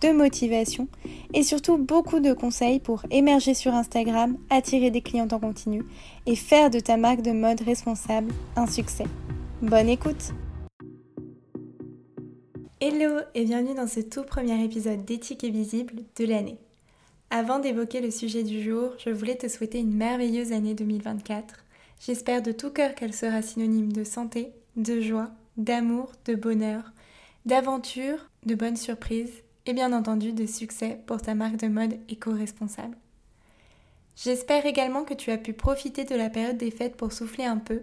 de motivation et surtout beaucoup de conseils pour émerger sur Instagram, attirer des clients en continu et faire de ta marque de mode responsable un succès. Bonne écoute Hello et bienvenue dans ce tout premier épisode d'Éthique et Visible de l'année. Avant d'évoquer le sujet du jour, je voulais te souhaiter une merveilleuse année 2024. J'espère de tout cœur qu'elle sera synonyme de santé, de joie, d'amour, de bonheur, d'aventure, de bonnes surprises et bien entendu de succès pour ta marque de mode éco-responsable. J'espère également que tu as pu profiter de la période des fêtes pour souffler un peu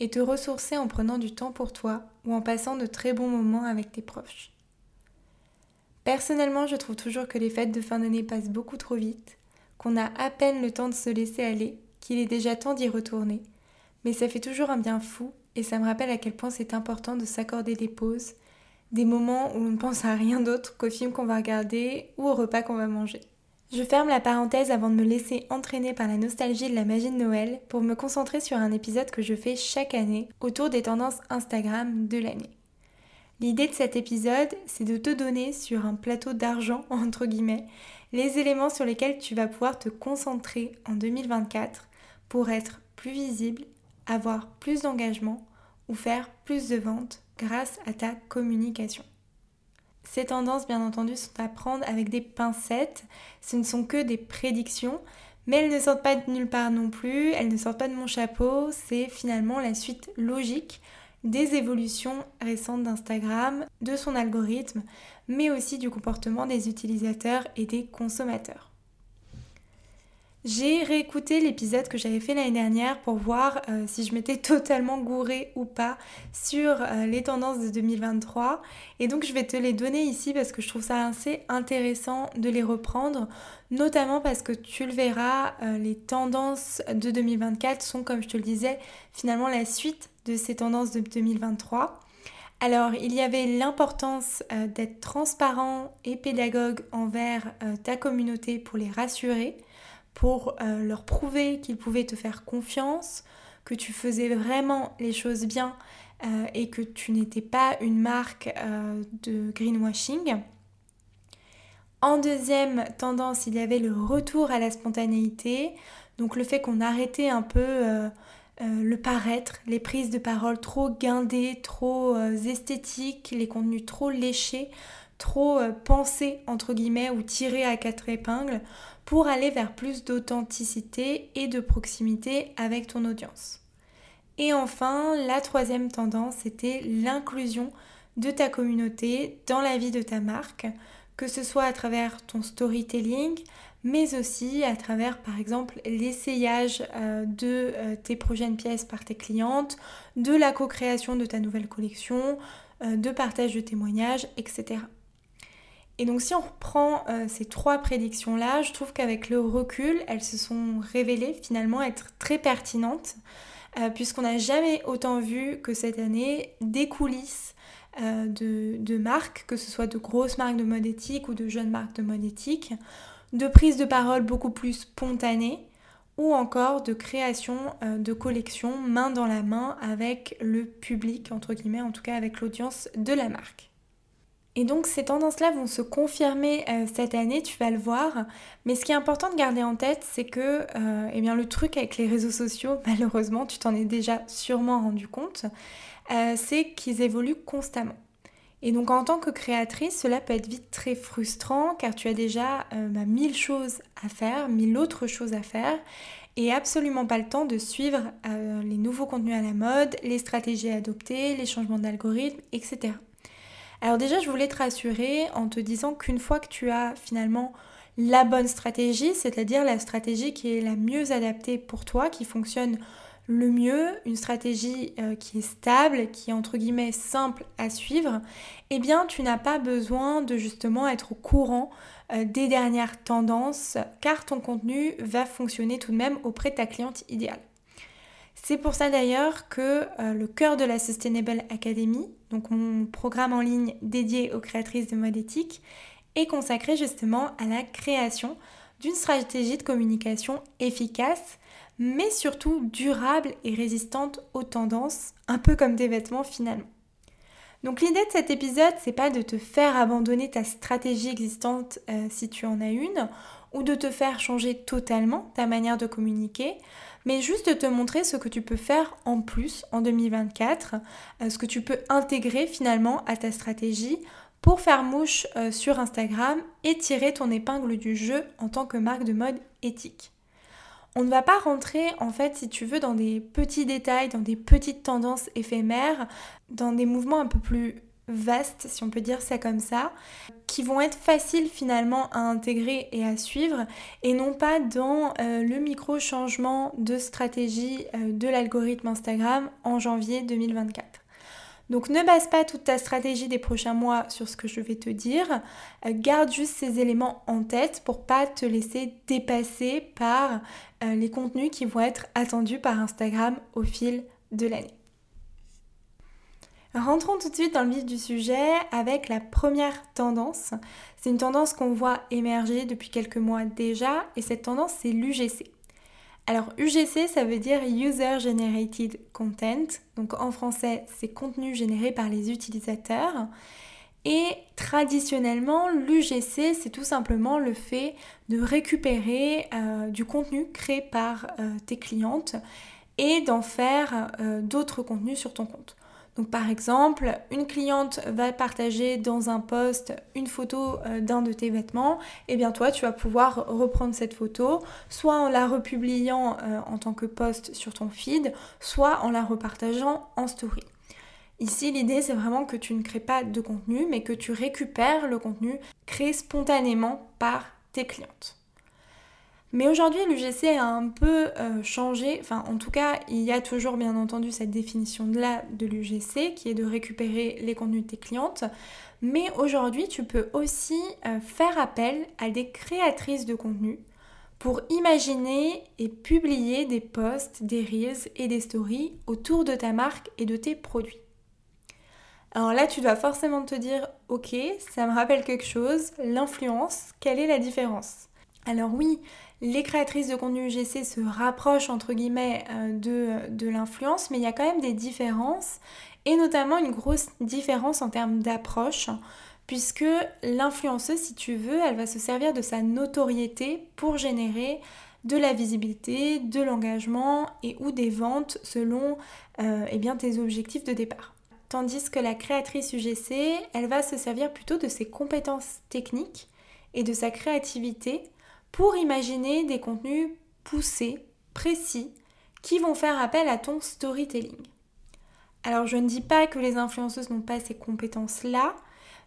et te ressourcer en prenant du temps pour toi ou en passant de très bons moments avec tes proches. Personnellement, je trouve toujours que les fêtes de fin d'année passent beaucoup trop vite, qu'on a à peine le temps de se laisser aller, qu'il est déjà temps d'y retourner, mais ça fait toujours un bien fou et ça me rappelle à quel point c'est important de s'accorder des pauses des moments où on ne pense à rien d'autre qu'au film qu'on va regarder ou au repas qu'on va manger. Je ferme la parenthèse avant de me laisser entraîner par la nostalgie de la magie de Noël pour me concentrer sur un épisode que je fais chaque année autour des tendances Instagram de l'année. L'idée de cet épisode, c'est de te donner sur un plateau d'argent, entre guillemets, les éléments sur lesquels tu vas pouvoir te concentrer en 2024 pour être plus visible, avoir plus d'engagement ou faire plus de ventes grâce à ta communication. Ces tendances, bien entendu, sont à prendre avec des pincettes. Ce ne sont que des prédictions, mais elles ne sortent pas de nulle part non plus, elles ne sortent pas de mon chapeau, c'est finalement la suite logique des évolutions récentes d'Instagram, de son algorithme, mais aussi du comportement des utilisateurs et des consommateurs. J'ai réécouté l'épisode que j'avais fait l'année dernière pour voir euh, si je m'étais totalement gourée ou pas sur euh, les tendances de 2023. Et donc je vais te les donner ici parce que je trouve ça assez intéressant de les reprendre, notamment parce que tu le verras, euh, les tendances de 2024 sont, comme je te le disais, finalement la suite de ces tendances de 2023. Alors, il y avait l'importance d'être transparent et pédagogue envers ta communauté pour les rassurer pour euh, leur prouver qu'ils pouvaient te faire confiance, que tu faisais vraiment les choses bien euh, et que tu n'étais pas une marque euh, de greenwashing. En deuxième tendance, il y avait le retour à la spontanéité, donc le fait qu'on arrêtait un peu le paraître, les prises de parole trop guindées, trop esthétiques, les contenus trop léchés, trop pensés entre guillemets ou tirés à quatre épingles pour aller vers plus d'authenticité et de proximité avec ton audience. Et enfin, la troisième tendance, c'était l'inclusion de ta communauté dans la vie de ta marque, que ce soit à travers ton storytelling, mais aussi à travers par exemple l'essayage euh, de euh, tes prochaines pièces par tes clientes, de la co-création de ta nouvelle collection, euh, de partage de témoignages, etc. Et donc si on reprend euh, ces trois prédictions-là, je trouve qu'avec le recul, elles se sont révélées finalement être très pertinentes, euh, puisqu'on n'a jamais autant vu que cette année des coulisses euh, de, marques, que ce soit de grosses marques de mode éthique ou de jeunes marques de mode éthique, de prises de parole beaucoup plus spontanées, ou encore de création de collections main dans la main avec le public, entre guillemets, en tout cas avec l'audience de la marque. Et donc ces tendances-là vont se confirmer euh, cette année, tu vas le voir. Mais ce qui est important de garder en tête, c'est que euh, eh bien, le truc avec les réseaux sociaux, malheureusement, tu t'en es déjà sûrement rendu compte, euh, c'est qu'ils évoluent constamment. Et donc en tant que créatrice, cela peut être vite très frustrant car tu as déjà bah, mille choses à faire, mille autres choses à faire et absolument pas le temps de suivre les nouveaux contenus à la mode, les stratégies à adopter, les changements d'algorithme, etc. Alors déjà, je voulais te rassurer en te disant qu'une fois que tu as finalement la bonne stratégie, c'est-à-dire la stratégie qui est la mieux adaptée pour toi, qui fonctionne le mieux, une stratégie euh, qui est stable, qui est entre guillemets simple à suivre, eh bien tu n'as pas besoin de justement être au courant euh, des dernières tendances car ton contenu va fonctionner tout de même auprès de ta cliente idéale. C'est pour ça d'ailleurs que euh, le cœur de la Sustainable Academy, donc mon programme en ligne dédié aux créatrices de mode éthique, est consacré justement à la création d'une stratégie de communication efficace, mais surtout durable et résistante aux tendances, un peu comme des vêtements finalement. Donc l'idée de cet épisode, c'est pas de te faire abandonner ta stratégie existante euh, si tu en as une, ou de te faire changer totalement ta manière de communiquer, mais juste de te montrer ce que tu peux faire en plus en 2024, euh, ce que tu peux intégrer finalement à ta stratégie pour faire mouche euh, sur Instagram et tirer ton épingle du jeu en tant que marque de mode éthique. On ne va pas rentrer en fait si tu veux dans des petits détails, dans des petites tendances éphémères, dans des mouvements un peu plus vastes, si on peut dire ça comme ça, qui vont être faciles finalement à intégrer et à suivre, et non pas dans euh, le micro-changement de stratégie euh, de l'algorithme Instagram en janvier 2024. Donc ne base pas toute ta stratégie des prochains mois sur ce que je vais te dire. Euh, garde juste ces éléments en tête pour pas te laisser dépasser par les contenus qui vont être attendus par Instagram au fil de l'année. Rentrons tout de suite dans le vif du sujet avec la première tendance. C'est une tendance qu'on voit émerger depuis quelques mois déjà et cette tendance c'est l'UGC. Alors UGC ça veut dire User Generated Content, donc en français c'est contenu généré par les utilisateurs. Et traditionnellement, l'UGC, c'est tout simplement le fait de récupérer euh, du contenu créé par euh, tes clientes et d'en faire euh, d'autres contenus sur ton compte. Donc par exemple, une cliente va partager dans un post une photo euh, d'un de tes vêtements, et eh bien toi tu vas pouvoir reprendre cette photo, soit en la republiant euh, en tant que post sur ton feed, soit en la repartageant en story. Ici, l'idée, c'est vraiment que tu ne crées pas de contenu, mais que tu récupères le contenu créé spontanément par tes clientes. Mais aujourd'hui, l'UGC a un peu euh, changé. Enfin, en tout cas, il y a toujours bien entendu cette définition-là de l'UGC qui est de récupérer les contenus de tes clientes. Mais aujourd'hui, tu peux aussi euh, faire appel à des créatrices de contenu pour imaginer et publier des posts, des reels et des stories autour de ta marque et de tes produits. Alors là, tu dois forcément te dire, ok, ça me rappelle quelque chose, l'influence, quelle est la différence? Alors oui, les créatrices de contenu UGC se rapprochent entre guillemets euh, de, de l'influence, mais il y a quand même des différences, et notamment une grosse différence en termes d'approche, puisque l'influenceuse, si tu veux, elle va se servir de sa notoriété pour générer de la visibilité, de l'engagement et ou des ventes selon euh, eh bien, tes objectifs de départ. Tandis que la créatrice UGC, elle va se servir plutôt de ses compétences techniques et de sa créativité pour imaginer des contenus poussés, précis, qui vont faire appel à ton storytelling. Alors je ne dis pas que les influenceuses n'ont pas ces compétences-là,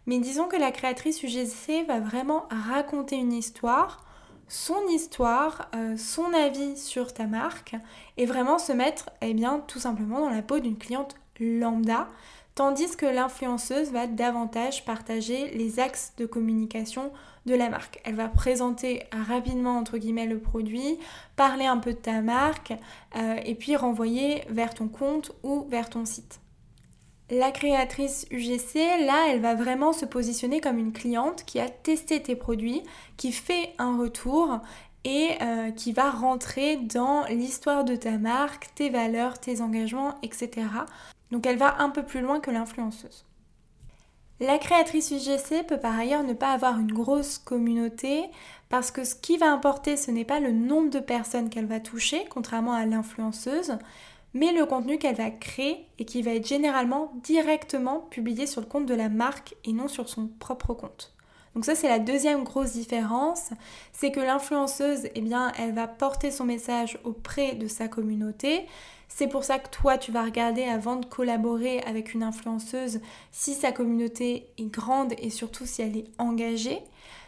mais disons que la créatrice UGC va vraiment raconter une histoire, son histoire, euh, son avis sur ta marque, et vraiment se mettre eh bien, tout simplement dans la peau d'une cliente lambda, tandis que l'influenceuse va davantage partager les axes de communication de la marque. Elle va présenter rapidement entre guillemets le produit, parler un peu de ta marque euh, et puis renvoyer vers ton compte ou vers ton site. La créatrice UGC, là, elle va vraiment se positionner comme une cliente qui a testé tes produits, qui fait un retour et euh, qui va rentrer dans l'histoire de ta marque, tes valeurs, tes engagements, etc. Donc elle va un peu plus loin que l'influenceuse. La créatrice UGC peut par ailleurs ne pas avoir une grosse communauté parce que ce qui va importer ce n'est pas le nombre de personnes qu'elle va toucher, contrairement à l'influenceuse, mais le contenu qu'elle va créer et qui va être généralement directement publié sur le compte de la marque et non sur son propre compte. Donc ça c'est la deuxième grosse différence, c'est que l'influenceuse, eh bien, elle va porter son message auprès de sa communauté, c'est pour ça que toi, tu vas regarder avant de collaborer avec une influenceuse si sa communauté est grande et surtout si elle est engagée.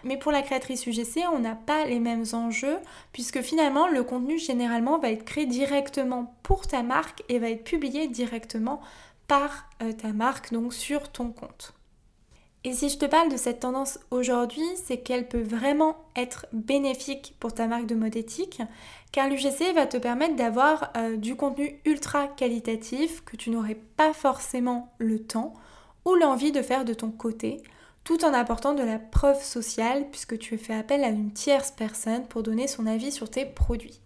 Mais pour la créatrice UGC, on n'a pas les mêmes enjeux puisque finalement le contenu généralement va être créé directement pour ta marque et va être publié directement par euh, ta marque, donc sur ton compte. Et si je te parle de cette tendance aujourd'hui, c'est qu'elle peut vraiment être bénéfique pour ta marque de mode éthique, car l'UGC va te permettre d'avoir euh, du contenu ultra qualitatif que tu n'aurais pas forcément le temps ou l'envie de faire de ton côté, tout en apportant de la preuve sociale puisque tu fais appel à une tierce personne pour donner son avis sur tes produits.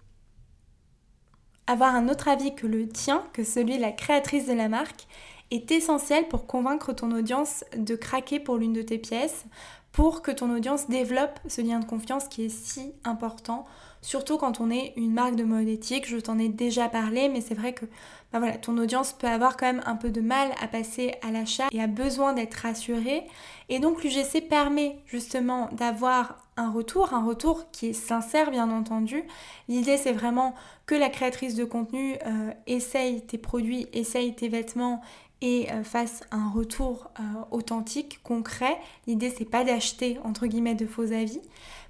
Avoir un autre avis que le tien, que celui de la créatrice de la marque, est essentiel pour convaincre ton audience de craquer pour l'une de tes pièces, pour que ton audience développe ce lien de confiance qui est si important, surtout quand on est une marque de mode éthique. Je t'en ai déjà parlé, mais c'est vrai que bah voilà, ton audience peut avoir quand même un peu de mal à passer à l'achat et a besoin d'être rassurée. Et donc l'UGC permet justement d'avoir un retour, un retour qui est sincère bien entendu. L'idée c'est vraiment que la créatrice de contenu euh, essaye tes produits, essaye tes vêtements et euh, fasse un retour euh, authentique, concret. L'idée c'est pas d'acheter entre guillemets de faux avis,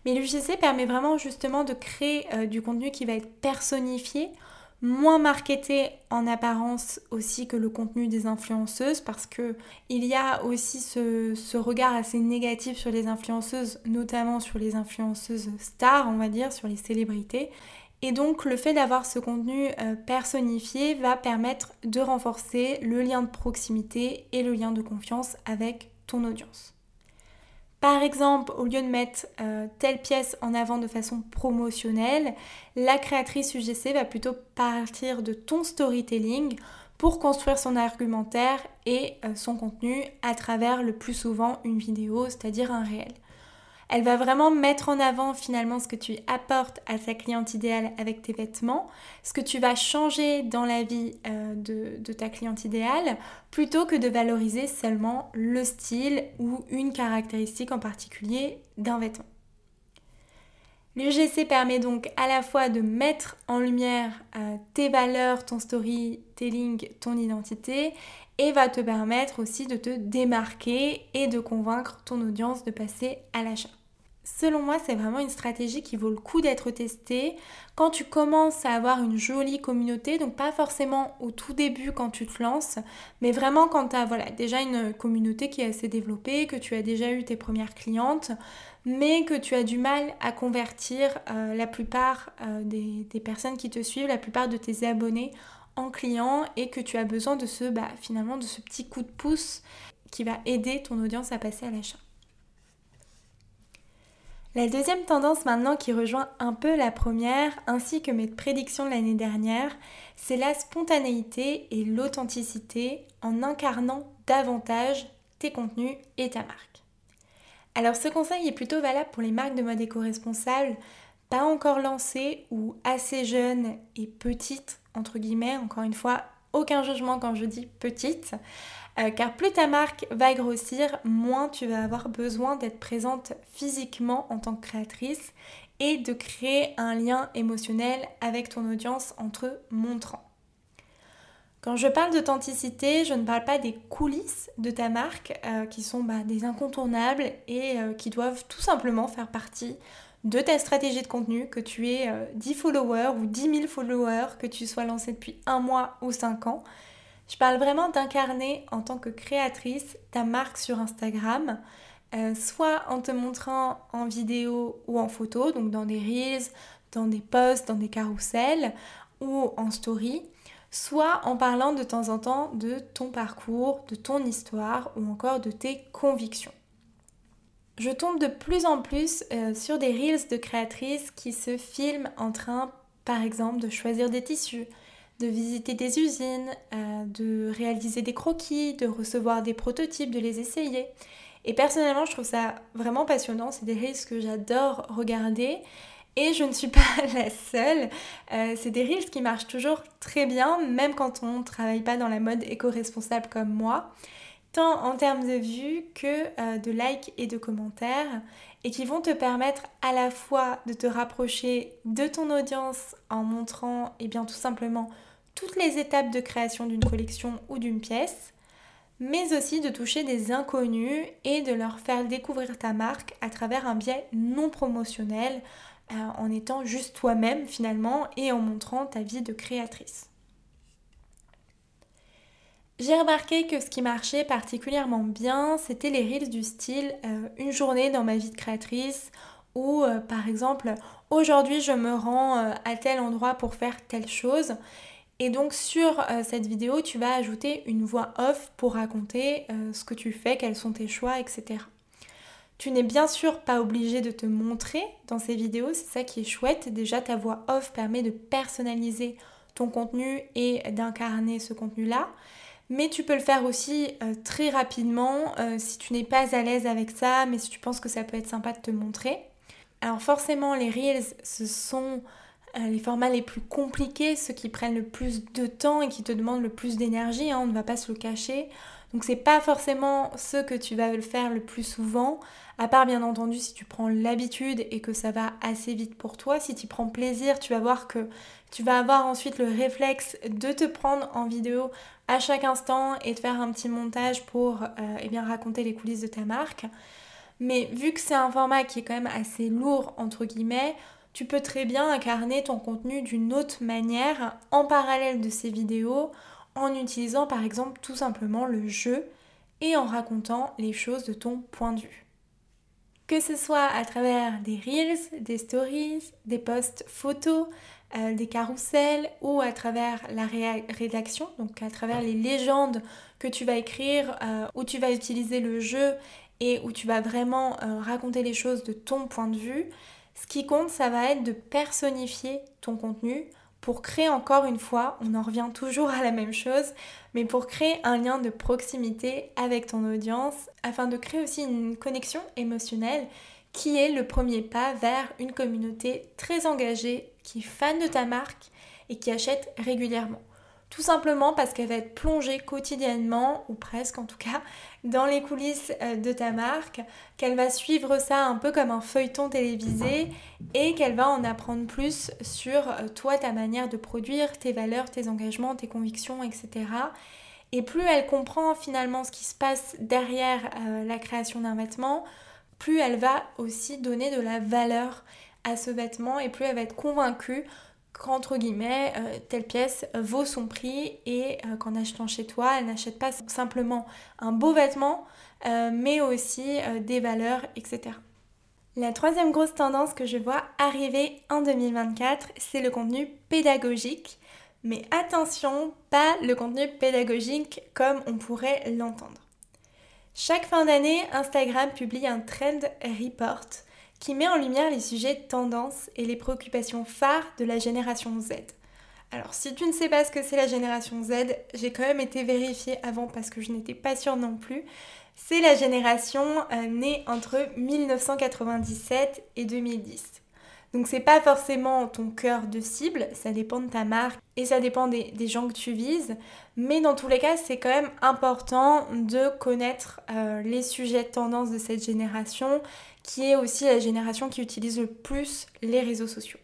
mais l'UGC permet vraiment justement de créer euh, du contenu qui va être personnifié, moins marketé en apparence aussi que le contenu des influenceuses parce que il y a aussi ce, ce, regard assez négatif sur les influenceuses, notamment sur les influenceuses stars, on va dire, sur les célébrités. Et donc le fait d'avoir ce contenu euh, personnifié va permettre de renforcer le lien de proximité et le lien de confiance avec ton audience. Par exemple, au lieu de mettre euh, telle pièce en avant de façon promotionnelle, la créatrice UGC va plutôt partir de ton storytelling pour construire son argumentaire et euh, son contenu à travers le plus souvent une vidéo, c'est-à-dire un réel. Elle va vraiment mettre en avant finalement ce que tu apportes à sa cliente idéale avec tes vêtements, ce que tu vas changer dans la vie euh, de, ta cliente idéale, plutôt que de valoriser seulement le style ou une caractéristique en particulier d'un vêtement. L'UGC permet donc à la fois de mettre en lumière euh, tes valeurs, ton storytelling, ton identité et va te permettre aussi de te démarquer et de convaincre ton audience de passer à l'achat. Selon moi, c'est vraiment une stratégie qui vaut le coup d'être testée quand tu commences à avoir une jolie communauté, donc pas forcément au tout début quand tu te lances, mais vraiment quand tu as voilà, déjà une communauté qui est assez développée, que tu as déjà eu tes premières clientes, mais que tu as du mal à convertir euh, la plupart euh, des, des, personnes qui te suivent, la plupart de tes abonnés en clients et que tu as besoin de ce, bah, finalement, de ce petit coup de pouce qui va aider ton audience à passer à l'achat. La deuxième tendance maintenant qui rejoint un peu la première, ainsi que mes prédictions de l'année dernière, c'est la spontanéité et l'authenticité en incarnant davantage tes contenus et ta marque. Alors ce conseil est plutôt valable pour les marques de mode éco-responsable pas encore lancées ou assez jeunes et petites, entre guillemets, encore une fois, aucun jugement quand je dis petite, euh, car plus ta marque va grossir, moins tu vas avoir besoin d'être présente physiquement en tant que créatrice et de créer un lien émotionnel avec ton audience entre montrant. Quand je parle d'authenticité, je ne parle pas des coulisses de ta marque euh, qui sont bah, des incontournables et euh, qui doivent tout simplement faire partie de ta stratégie de contenu, que tu aies 10 followers ou 10 000 followers, que tu sois lancé depuis un mois ou 5 ans. Je parle vraiment d'incarner en tant que créatrice ta marque sur Instagram, euh, soit en te montrant en vidéo ou en photo, donc dans des reels, dans des posts, dans des carousels ou en story, soit en parlant de temps en temps de ton parcours, de ton histoire ou encore de tes convictions. Je tombe de plus en plus euh, sur des reels de créatrices qui se filment en train, par exemple, de choisir des tissus, de visiter des usines, euh, de réaliser des croquis, de recevoir des prototypes, de les essayer. Et personnellement, je trouve ça vraiment passionnant. C'est des reels que j'adore regarder. Et je ne suis pas la seule. Euh, c'est des reels qui marchent toujours très bien, même quand on ne travaille pas dans la mode éco-responsable comme moi. Tant en termes de vues que euh, de likes et de commentaires. Et qui vont te permettre à la fois de te rapprocher de ton audience en montrant, et eh bien tout simplement, toutes les étapes de création d'une collection ou d'une pièce, mais aussi de toucher des inconnus et de leur faire découvrir ta marque à travers un biais non promotionnel, euh, en étant juste toi-même finalement et en montrant ta vie de créatrice. J'ai remarqué que ce qui marchait particulièrement bien, c'était les reels du style euh, une journée dans ma vie de créatrice ou euh, par exemple aujourd'hui je me rends à tel endroit pour faire telle chose. Et donc sur cette vidéo, tu vas ajouter une voix off pour raconter ce que tu fais, quels sont tes choix, etc. Tu n'es bien sûr pas obligé de te montrer dans ces vidéos, c'est ça qui est chouette. Déjà, ta voix off permet de personnaliser ton contenu et d'incarner ce contenu-là. Mais tu peux le faire aussi euh, très rapidement euh, si tu n'es pas à l'aise avec ça, mais si tu penses que ça peut être sympa de te montrer. Alors forcément, les Reels, ce sont euh, les formats les plus compliqués, ceux qui prennent le plus de temps et qui te demandent le plus d'énergie, hein, on ne va pas se le cacher. Donc c'est pas forcément ce que tu vas le faire le plus souvent, à part bien entendu si tu prends l'habitude et que ça va assez vite pour toi. Si tu prends plaisir, tu vas voir que tu vas avoir ensuite le réflexe de te prendre en vidéo à chaque instant et de faire un petit montage pour euh, eh raconter les coulisses de ta marque. Mais vu que c'est un format qui est quand même assez lourd, entre guillemets, tu peux très bien incarner ton contenu d'une autre manière en parallèle de ces vidéos en utilisant par exemple tout simplement le jeu et en racontant les choses de ton point de vue. Que ce soit à travers des reels, des stories, des posts photos, euh, des carousels ou à travers la rédaction, donc à travers les légendes que tu vas écrire, euh, où tu vas utiliser le jeu et où tu vas vraiment euh, raconter les choses de ton point de vue. Ce qui compte, ça va être de personnifier ton contenu pour créer encore une fois, on en revient toujours à la même chose, mais pour créer un lien de proximité avec ton audience, afin de créer aussi une connexion émotionnelle qui est le premier pas vers une communauté très engagée, qui est fan de ta marque et qui achète régulièrement. Tout simplement parce qu'elle va être plongée quotidiennement, ou presque en tout cas, dans les coulisses euh, de ta marque, qu'elle va suivre ça un peu comme un feuilleton télévisé et qu'elle va en apprendre plus sur euh, toi, ta manière de produire, tes valeurs, tes engagements, tes convictions, etc. Et plus elle comprend finalement ce qui se passe derrière euh, la création d'un vêtement, plus elle va aussi donner de la valeur à ce vêtement et plus elle va être convaincue qu'entre guillemets, euh, telle pièce vaut son prix et euh, qu'en achetant chez toi, elle n'achète pas simplement un beau vêtement, euh, mais aussi des valeurs, etc. La troisième grosse tendance que je vois arriver en 2024, c'est le contenu pédagogique. Mais attention, pas le contenu pédagogique comme on pourrait l'entendre. Chaque fin d'année, Instagram publie un trend report qui met en lumière les sujets tendances et les préoccupations phares de la génération Z. Alors si tu ne sais pas ce que c'est la génération Z, j'ai quand même été vérifiée avant parce que je n'étais pas sûre non plus. C'est la génération euh, née entre 1997 et 2010. Donc c'est pas forcément ton cœur de cible, ça dépend de ta marque et ça dépend des, gens que tu vises. Mais dans tous les cas, c'est quand même important de connaître euh, les sujets de tendance de cette génération, qui est aussi la génération qui utilise le plus les réseaux sociaux.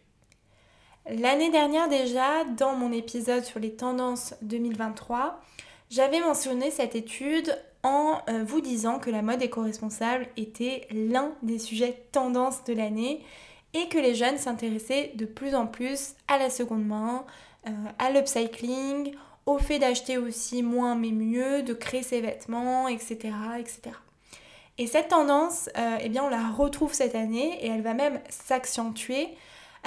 L'année dernière déjà, dans mon épisode sur les tendances 2023, j'avais mentionné cette étude en euh, vous disant que la mode éco-responsable était l'un des sujets tendances de l'année et que les jeunes s'intéressaient de plus en plus à la seconde main, euh, à l'upcycling, au fait d'acheter aussi moins mais mieux, de créer ses vêtements, etc. etc. Et cette tendance, euh, eh bien, on la retrouve cette année et elle va même s'accentuer.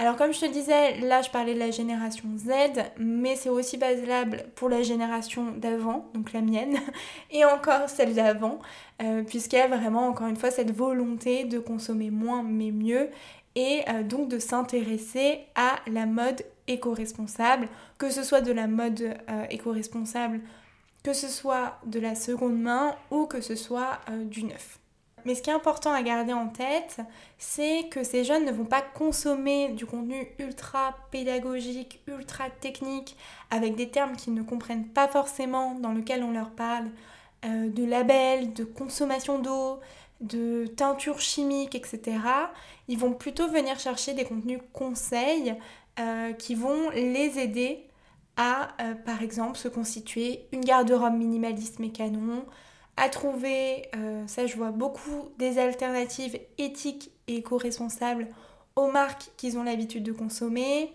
Alors comme je te disais, là je parlais de la génération Z, mais c'est aussi valable pour la génération d'avant, donc la mienne, et encore celle d'avant, euh, puisqu'il y a vraiment encore une fois cette volonté de consommer moins mais mieux et euh, donc de s'intéresser à la mode éco-responsable, que ce soit de la mode euh, éco-responsable, que ce soit de la seconde main ou que ce soit du neuf. Mais ce qui est important à garder en tête, c'est que ces jeunes ne vont pas consommer du contenu ultra pédagogique, ultra technique, avec des termes qu'ils ne comprennent pas forcément, dans lequel on leur parle de labels, de consommation d'eau, de teinture chimique, etc. Ils vont plutôt venir chercher des contenus conseils euh, qui vont les aider à, euh, par exemple, se constituer une garde-robe minimaliste mais canon, à trouver, euh, ça je vois beaucoup, des alternatives éthiques et éco-responsables aux marques qu'ils ont l'habitude de consommer,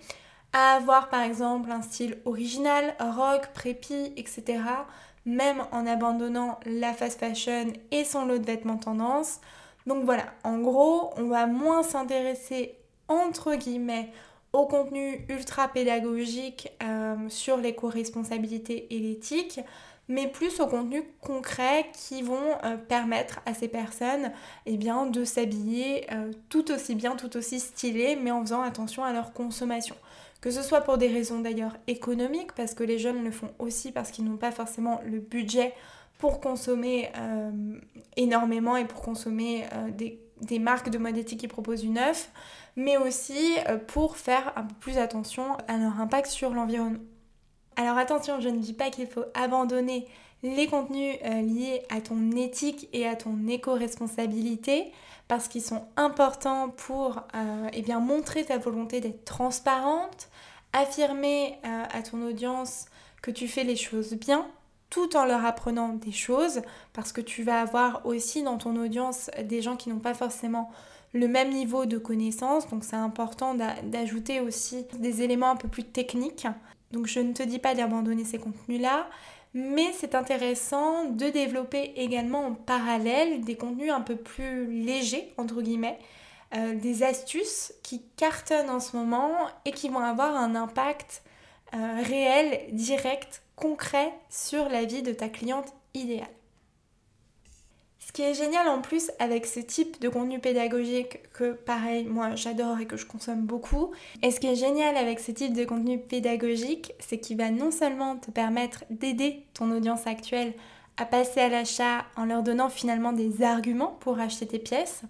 à avoir par exemple un style original, rock, prépi, etc. même en abandonnant la fast fashion et son lot de vêtements tendance. Donc voilà, en gros, on va moins s'intéresser entre guillemets au contenu ultra pédagogique euh, sur l'éco-responsabilité et l'éthique, mais plus au contenu concret qui vont euh, permettre à ces personnes eh de s'habiller euh, tout aussi bien, tout aussi stylé, mais en faisant attention à leur consommation. Que ce soit pour des raisons d'ailleurs économiques, parce que les jeunes le font aussi parce qu'ils n'ont pas forcément le budget pour consommer énormément et pour consommer des, marques de mode qui proposent du neuf, mais aussi euh, pour faire un peu plus attention à leur impact sur l'environnement. Alors attention, je ne dis pas qu'il faut abandonner les contenus euh, liés à ton éthique et à ton éco-responsabilité parce qu'ils sont importants pour euh, eh montrer ta volonté d'être transparente, affirmer à ton audience que tu fais les choses bien tout en leur apprenant des choses parce que tu vas avoir aussi dans ton audience des gens qui n'ont pas forcément le même niveau de connaissance. Donc c'est important d'ajouter aussi des éléments un peu plus techniques. Donc je ne te dis pas d'abandonner ces contenus-là, mais c'est intéressant de développer également en parallèle des contenus un peu plus légers, entre guillemets, euh, des astuces qui cartonnent en ce moment et qui vont avoir un impact euh, réel, direct, concret sur la vie de ta cliente idéale. Ce qui est génial en plus avec ce type de contenu pédagogique que pareil moi j'adore et que je consomme beaucoup, et ce qui est génial avec ce type de contenu pédagogique, c'est qu'il va non seulement te permettre d'aider ton audience actuelle à passer à l'achat en leur donnant finalement des arguments pour acheter tes pièces,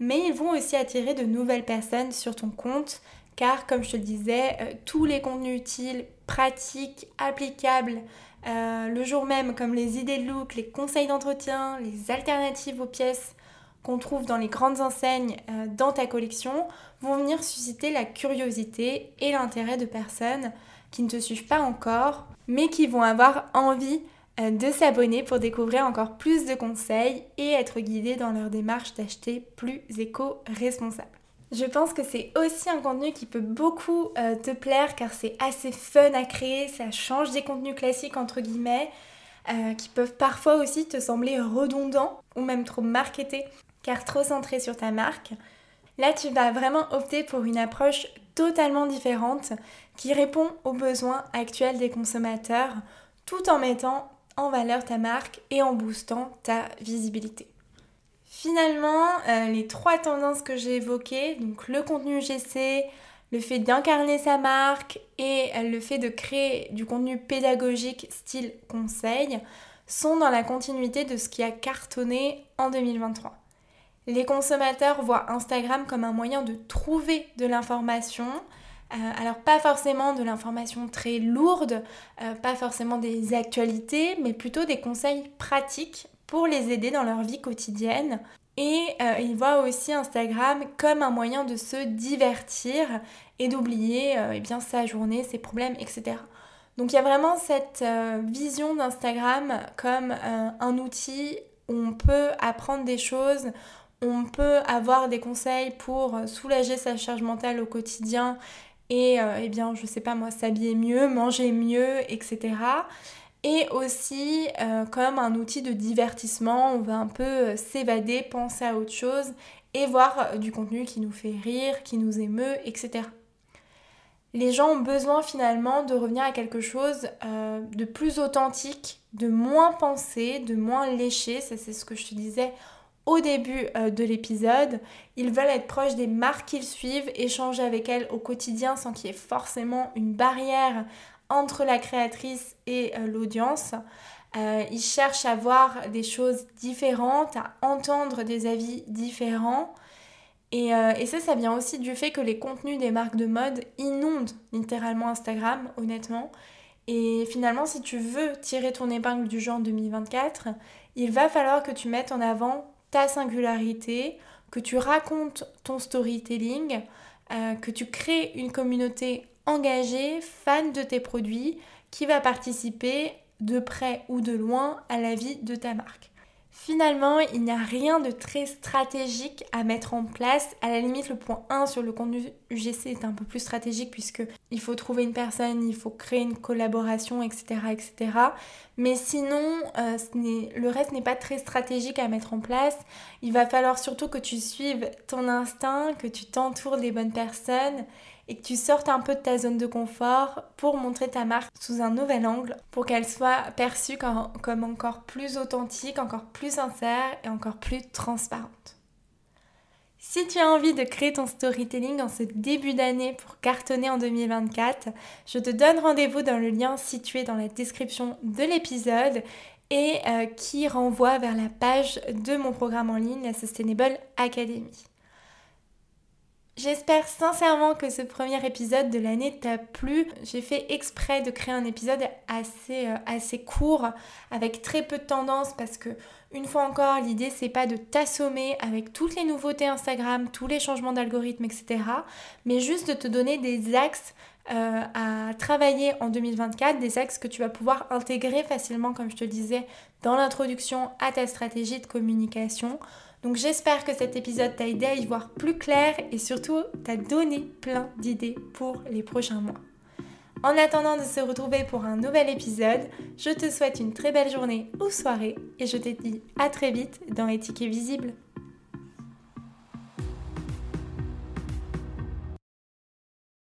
mais ils vont aussi attirer de nouvelles personnes sur ton compte car comme je te le disais, euh, tous les contenus utiles, pratiques, applicables, euh, le jour même, comme les idées de look, les conseils d'entretien, les alternatives aux pièces qu'on trouve dans les grandes enseignes euh, dans ta collection, vont venir susciter la curiosité et l'intérêt de personnes qui ne te suivent pas encore, mais qui vont avoir envie euh, de s'abonner pour découvrir encore plus de conseils et être guidées dans leur démarche d'acheter plus éco-responsable. Je pense que c'est aussi un contenu qui peut beaucoup euh, te plaire car c'est assez fun à créer, ça change des contenus classiques entre guillemets, euh, qui peuvent parfois aussi te sembler redondants ou même trop marketés car trop centrés sur ta marque. Là, tu vas vraiment opter pour une approche totalement différente qui répond aux besoins actuels des consommateurs tout en mettant en valeur ta marque et en boostant ta visibilité. Finalement, euh, les trois tendances que j'ai évoquées, donc le contenu GC, le fait d'incarner sa marque et euh, le fait de créer du contenu pédagogique style conseil, sont dans la continuité de ce qui a cartonné en 2023. Les consommateurs voient Instagram comme un moyen de trouver de l'information, euh, alors pas forcément de l'information très lourde, pas forcément des actualités, mais plutôt des conseils pratiques pour les aider dans leur vie quotidienne. Et euh, il voit aussi Instagram comme un moyen de se divertir et d'oublier euh, eh sa journée, ses problèmes, etc. Donc il y a vraiment cette euh, vision d'Instagram comme un outil où on peut apprendre des choses, on peut avoir des conseils pour soulager sa charge mentale au quotidien et eh bien je sais pas moi s'habiller mieux, manger mieux, etc et aussi euh, comme un outil de divertissement. On va un peu euh, s'évader, penser à autre chose et voir euh, du contenu qui nous fait rire, qui nous émeut, etc. Les gens ont besoin finalement de revenir à quelque chose de plus authentique, de moins pensé, de moins léché. Ça c'est ce que je te disais au début de l'épisode. Ils veulent être proches des marques qu'ils suivent, échanger avec elles au quotidien sans qu'il y ait forcément une barrière entre la créatrice et euh, l'audience. Euh, ils cherchent à voir des choses différentes, à entendre des avis différents. Et, euh, et, ça, ça vient aussi du fait que les contenus des marques de mode inondent littéralement Instagram, honnêtement. Et finalement, si tu veux tirer ton épingle du genre 2024, il va falloir que tu mettes en avant ta singularité, que tu racontes ton storytelling, que tu crées une communauté engagé, fan de tes produits, qui va participer de près ou de loin à la vie de ta marque. Finalement, il n'y a rien de très stratégique à mettre en place. À la limite, le point 1 sur le contenu UGC est un peu plus stratégique puisque il faut trouver une personne, il faut créer une collaboration, etc. etc. Mais sinon, euh, le reste n'est pas très stratégique à mettre en place. Il va falloir surtout que tu suives ton instinct, que tu t'entoures des bonnes personnes et que tu sortes un peu de ta zone de confort pour montrer ta marque sous un nouvel angle, pour qu'elle soit perçue comme, encore plus authentique, encore plus sincère et encore plus transparente. Si tu as envie de créer ton storytelling en ce début d'année pour cartonner en 2024, je te donne rendez-vous dans le lien situé dans la description de l'épisode et euh, qui renvoie vers la page de mon programme en ligne, la Sustainable Academy. J'espère sincèrement que ce premier épisode de l'année t'a plu. J'ai fait exprès de créer un épisode assez, euh, assez court, avec très peu de tendances, parce que, une fois encore, l'idée c'est pas de t'assommer avec toutes les nouveautés Instagram, tous les changements d'algorithme, etc. Mais juste de te donner des axes euh, à travailler en 2024, des axes que tu vas pouvoir intégrer facilement, comme je te disais, dans l'introduction à ta stratégie de communication. Donc j'espère que cet épisode t'a aidé à y voir plus clair et surtout t'a donné plein d'idées pour les prochains mois. En attendant de se retrouver pour un nouvel épisode, je te souhaite une très belle journée ou soirée et je te dis à très vite dans Éthique Visible.